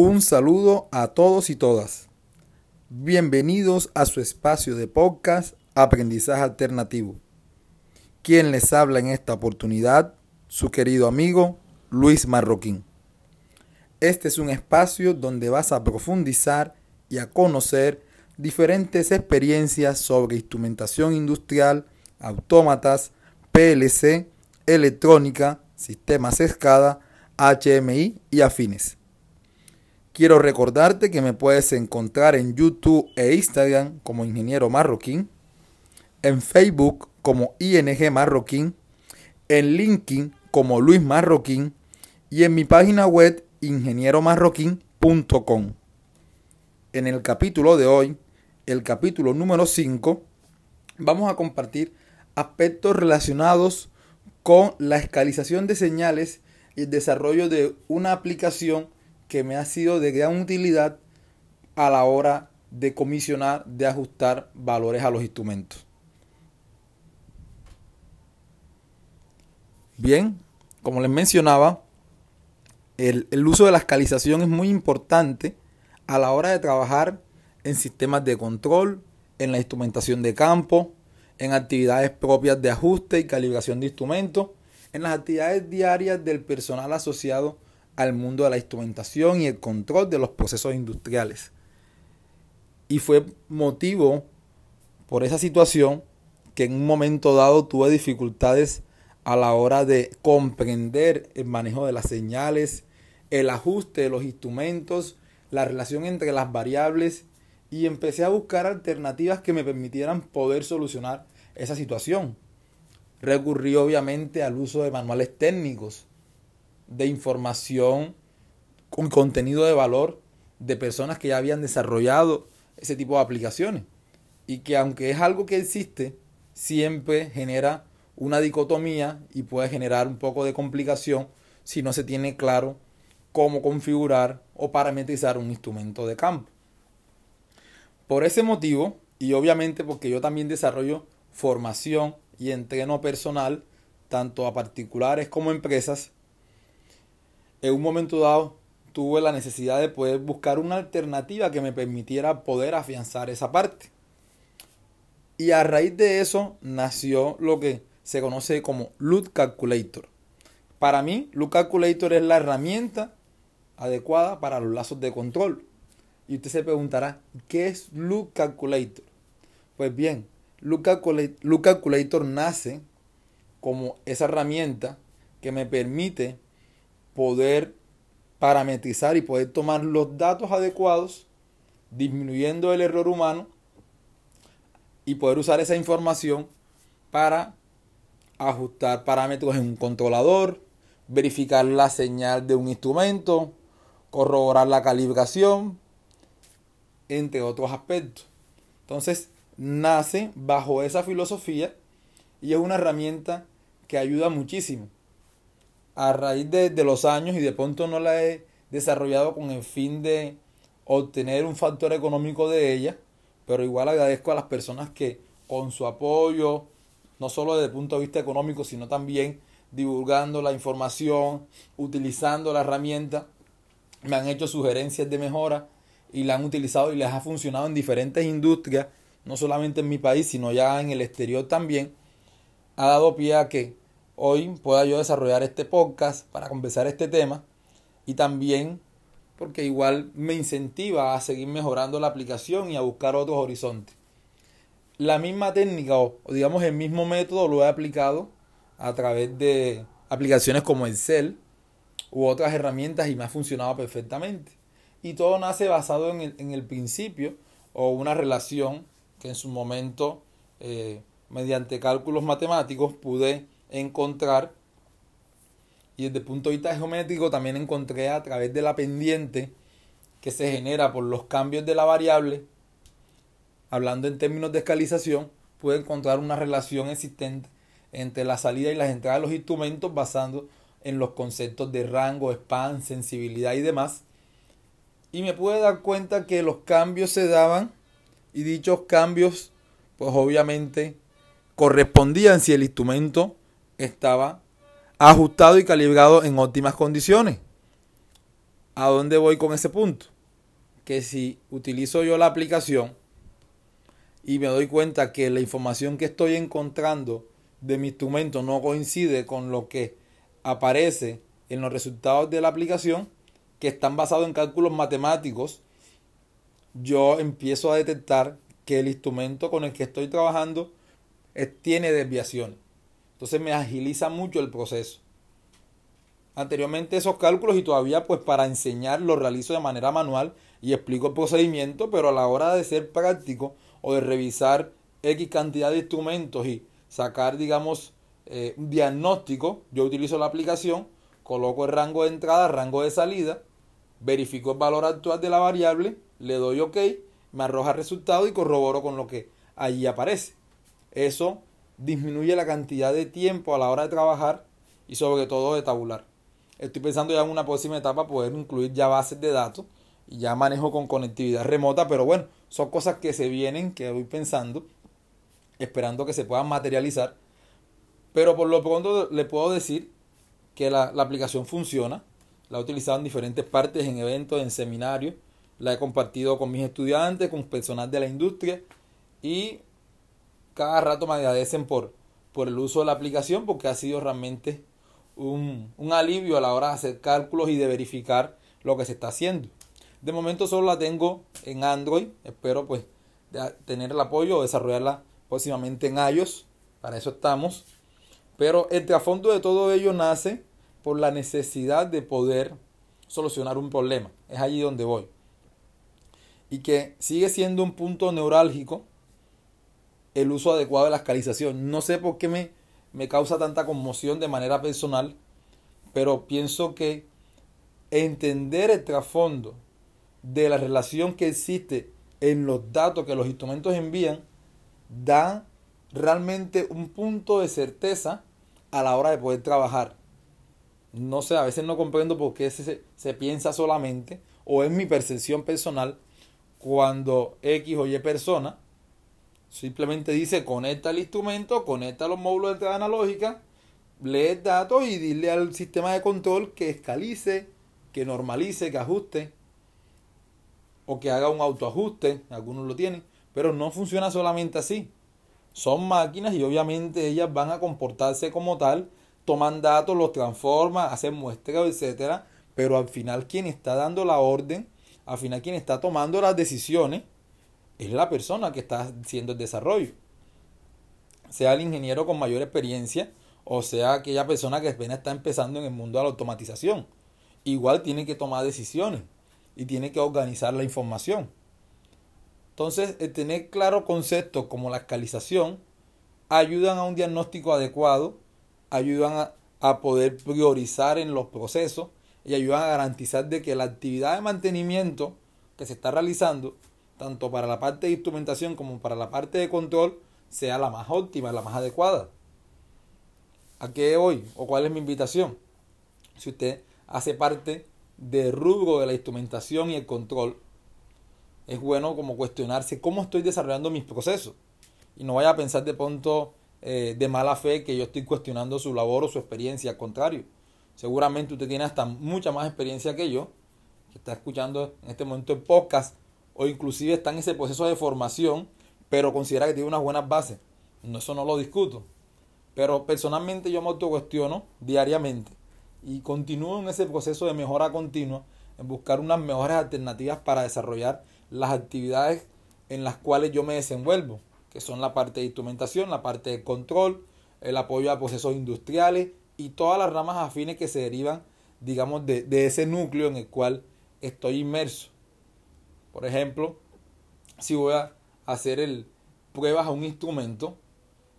Un saludo a todos y todas. Bienvenidos a su espacio de podcast Aprendizaje Alternativo. Quien les habla en esta oportunidad, su querido amigo Luis Marroquín. Este es un espacio donde vas a profundizar y a conocer diferentes experiencias sobre instrumentación industrial, autómatas, PLC, electrónica, sistemas escada, HMI y afines. Quiero recordarte que me puedes encontrar en YouTube e Instagram como Ingeniero Marroquín, en Facebook como ING Marroquín, en LinkedIn como Luis Marroquín y en mi página web ingenieromarroquín.com. En el capítulo de hoy, el capítulo número 5, vamos a compartir aspectos relacionados con la escalización de señales y el desarrollo de una aplicación que me ha sido de gran utilidad a la hora de comisionar, de ajustar valores a los instrumentos. Bien, como les mencionaba, el, el, uso de la escalización es muy importante a la hora de trabajar en sistemas de control, en la instrumentación de campo, en actividades propias de ajuste y calibración de instrumentos, en las actividades diarias del personal asociado al mundo de la instrumentación y el control de los procesos industriales. Y fue motivo por esa situación que en un momento dado tuve dificultades a la hora de comprender el manejo de las señales, el ajuste de los instrumentos, la relación entre las variables y empecé a buscar alternativas que me permitieran poder solucionar esa situación. Recurrí obviamente al uso de manuales técnicos, de información con contenido de valor de personas que ya habían desarrollado ese tipo de aplicaciones. Y que aunque es algo que existe, siempre genera una dicotomía y puede generar un poco de complicación si no se tiene claro cómo configurar o parametrizar un instrumento de campo. Por ese motivo, y obviamente porque yo también desarrollo formación y entreno personal, tanto a particulares como a empresas, en un momento dado tuve la necesidad de poder buscar una alternativa que me permitiera poder afianzar esa parte. Y a raíz de eso nació lo que se conoce como Loop Calculator. Para mí, Loop Calculator es la herramienta adecuada para los lazos de control. Y usted se preguntará, ¿qué es Loop Calculator? Pues bien, Loop Calculator, nace como esa herramienta que me permite poder parametrizar y poder tomar los datos adecuados, disminuyendo el error humano y poder usar esa información para ajustar parámetros en un controlador, verificar la señal de un instrumento, corroborar la calibración, entre otros aspectos. Entonces, nace bajo esa filosofía y es una herramienta que ayuda muchísimo. A raíz de, los años y de pronto no la he desarrollado con el fin de obtener un factor económico de ella, pero igual agradezco a las personas que con su apoyo, no solo desde el punto de vista económico, sino también divulgando la información, utilizando la herramienta, me han hecho sugerencias de mejora y la han utilizado y les ha funcionado en diferentes industrias, no solamente en mi país, sino ya en el exterior también, ha dado pie a que hoy pueda yo desarrollar este podcast para conversar este tema y también porque igual me incentiva a seguir mejorando la aplicación y a buscar otros horizontes. La misma técnica o digamos el mismo método lo he aplicado a través de aplicaciones como Excel u otras herramientas y me ha funcionado perfectamente. Y todo nace basado en el, principio o una relación que en su momento, eh, mediante cálculos matemáticos, pude encontrar. Y desde el punto de vista geométrico también encontré a través de la pendiente que se genera por los cambios de la variable, hablando en términos de escalización, pude encontrar una relación existente entre la salida y las entradas de los instrumentos basando en los conceptos de rango, span, sensibilidad y demás y me pude dar cuenta que los cambios se daban y dichos cambios pues obviamente correspondían si el instrumento estaba ajustado y calibrado en óptimas condiciones. ¿A dónde voy con ese punto? Que si utilizo yo la aplicación y me doy cuenta que la información que estoy encontrando de mi instrumento no coincide con lo que aparece en los resultados de la aplicación, que están basados en cálculos matemáticos, yo empiezo a detectar que el instrumento con el que estoy trabajando tiene desviaciones. Entonces me agiliza mucho el proceso anteriormente esos cálculos y todavía pues para enseñar lo realizo de manera manual y explico el procedimiento, pero a la hora de ser práctico o de revisar X cantidad de instrumentos y sacar digamos eh, un diagnóstico, yo utilizo la aplicación, coloco el rango de entrada, rango de salida, verifico el valor actual de la variable, le doy OK, me arroja resultado y corroboro con lo que allí aparece. Eso disminuye la cantidad de tiempo a la hora de trabajar y sobre todo de tabular. Estoy pensando ya en una próxima etapa poder incluir ya bases de datos y ya manejo con conectividad remota, pero bueno, son cosas que se vienen, que voy pensando, esperando que se puedan materializar. Pero por lo pronto le puedo decir que la, la aplicación funciona, la he utilizado en diferentes partes, en eventos, en seminarios, la he compartido con mis estudiantes, con personal de la industria y cada rato me agradecen por, por el uso de la aplicación porque ha sido realmente un, alivio a la hora de hacer cálculos y de verificar lo que se está haciendo. De momento solo la tengo en Android. Espero pues tener el apoyo o desarrollarla próximamente en iOS. Para eso estamos. Pero el trasfondo de todo ello nace por la necesidad de poder solucionar un problema. Es allí donde voy. Y que sigue siendo un punto neurálgico el uso adecuado de la escalización. No sé por qué me me causa tanta conmoción de manera personal, pero pienso que entender el trasfondo de la relación que existe en los datos que los instrumentos envían da realmente un punto de certeza a la hora de poder trabajar. No sé, a veces no comprendo por qué se, se piensa solamente, o es mi percepción personal, cuando X o Y persona Simplemente dice conecta el instrumento, conecta los módulos de entrada analógica, lee datos y dile al sistema de control que escalice, que normalice, que ajuste o que haga un autoajuste, algunos lo tienen, pero no funciona solamente así. Son máquinas y obviamente ellas van a comportarse como tal, toman datos, los transforman, hacen muestreo, etcétera, pero al final quien está dando la orden, al final quien está tomando las decisiones es la persona que está haciendo el desarrollo. Sea el ingeniero con mayor experiencia o sea aquella persona que apenas está empezando en el mundo de la automatización. Igual tiene que tomar decisiones y tiene que organizar la información. Entonces, el tener claro conceptos como la escalización ayudan a un diagnóstico adecuado, ayudan a, a poder priorizar en los procesos y ayudan a garantizar de que la actividad de mantenimiento que se está realizando tanto para la parte de instrumentación como para la parte de control, sea la más óptima, la más adecuada. ¿A qué voy? ¿O cuál es mi invitación? Si usted hace parte del rubro de la instrumentación y el control, es bueno como cuestionarse cómo estoy desarrollando mis procesos. Y no vaya a pensar de pronto eh, de mala fe que yo estoy cuestionando su labor o su experiencia. Al contrario, seguramente usted tiene hasta mucha más experiencia que yo, que está escuchando en este momento el podcast o inclusive está en ese proceso de formación, pero considera que tiene unas buenas bases. No, eso no lo discuto. Pero personalmente yo me autocuestiono diariamente y continúo en ese proceso de mejora continua, en buscar unas mejores alternativas para desarrollar las actividades en las cuales yo me desenvuelvo, que son la parte de instrumentación, la parte de control, el apoyo a procesos industriales y todas las ramas afines que se derivan, digamos, de, de ese núcleo en el cual estoy inmerso. Por ejemplo, si voy a hacer el pruebas a un instrumento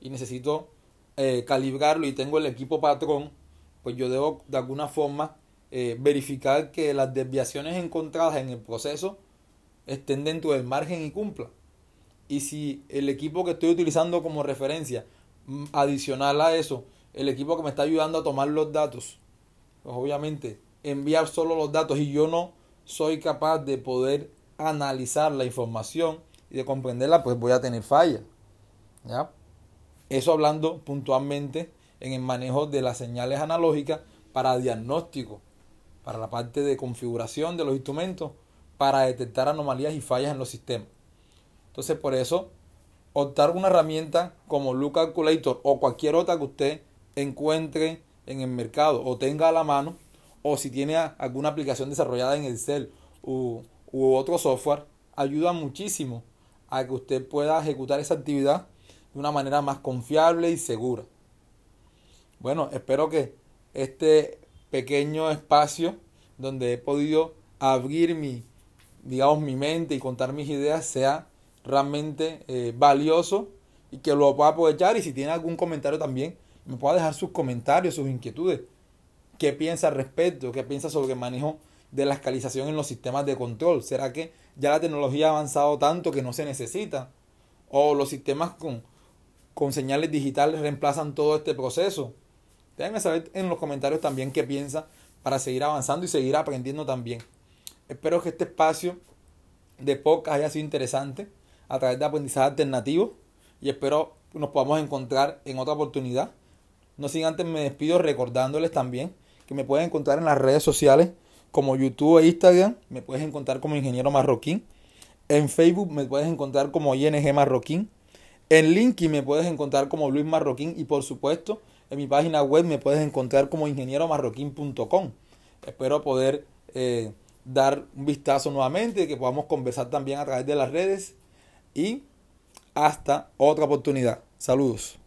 y necesito eh, calibrarlo y tengo el equipo patrón, pues yo debo de alguna forma eh, verificar que las desviaciones encontradas en el proceso estén dentro del margen y cumpla. Y si el equipo que estoy utilizando como referencia, mm, adicional a eso, el equipo que me está ayudando a tomar los datos, pues obviamente enviar solo los datos y yo no soy capaz de poder analizar la información y de comprenderla, pues voy a tener fallas. ¿ya? Eso hablando puntualmente en el manejo de las señales analógicas para diagnóstico, para la parte de configuración de los instrumentos, para detectar anomalías y fallas en los sistemas. Entonces, por eso, optar una herramienta como Look Calculator o cualquier otra que usted encuentre en el mercado o tenga a la mano, o si tiene alguna aplicación desarrollada en Excel u, u otro software, ayuda muchísimo a que usted pueda ejecutar esa actividad de una manera más confiable y segura. Bueno, espero que este pequeño espacio donde he podido abrir mi, digamos, mi mente y contar mis ideas sea realmente eh, valioso y que lo pueda aprovechar y si tiene algún comentario también me pueda dejar sus comentarios, sus inquietudes. ¿Qué piensa al respecto? ¿Qué piensa sobre el manejo de la escalización en los sistemas de control? ¿Será que ya la tecnología ha avanzado tanto que no se necesita? ¿O los sistemas con, con señales digitales reemplazan todo este proceso? Déjenme saber en los comentarios también qué piensa para seguir avanzando y seguir aprendiendo también. Espero que este espacio de podcast haya sido interesante a través de aprendizaje alternativo y espero nos podamos encontrar en otra oportunidad. No sin antes me despido recordándoles también que me pueden encontrar en las redes sociales como YouTube e Instagram, me puedes encontrar como Ingeniero Marroquín. En Facebook me puedes encontrar como ING Marroquín. En LinkedIn me puedes encontrar como Luis Marroquín y por supuesto en mi página web me puedes encontrar como ingenieromarroquín.com. Espero poder eh, dar un vistazo nuevamente, que podamos conversar también a través de las redes y hasta otra oportunidad. Saludos.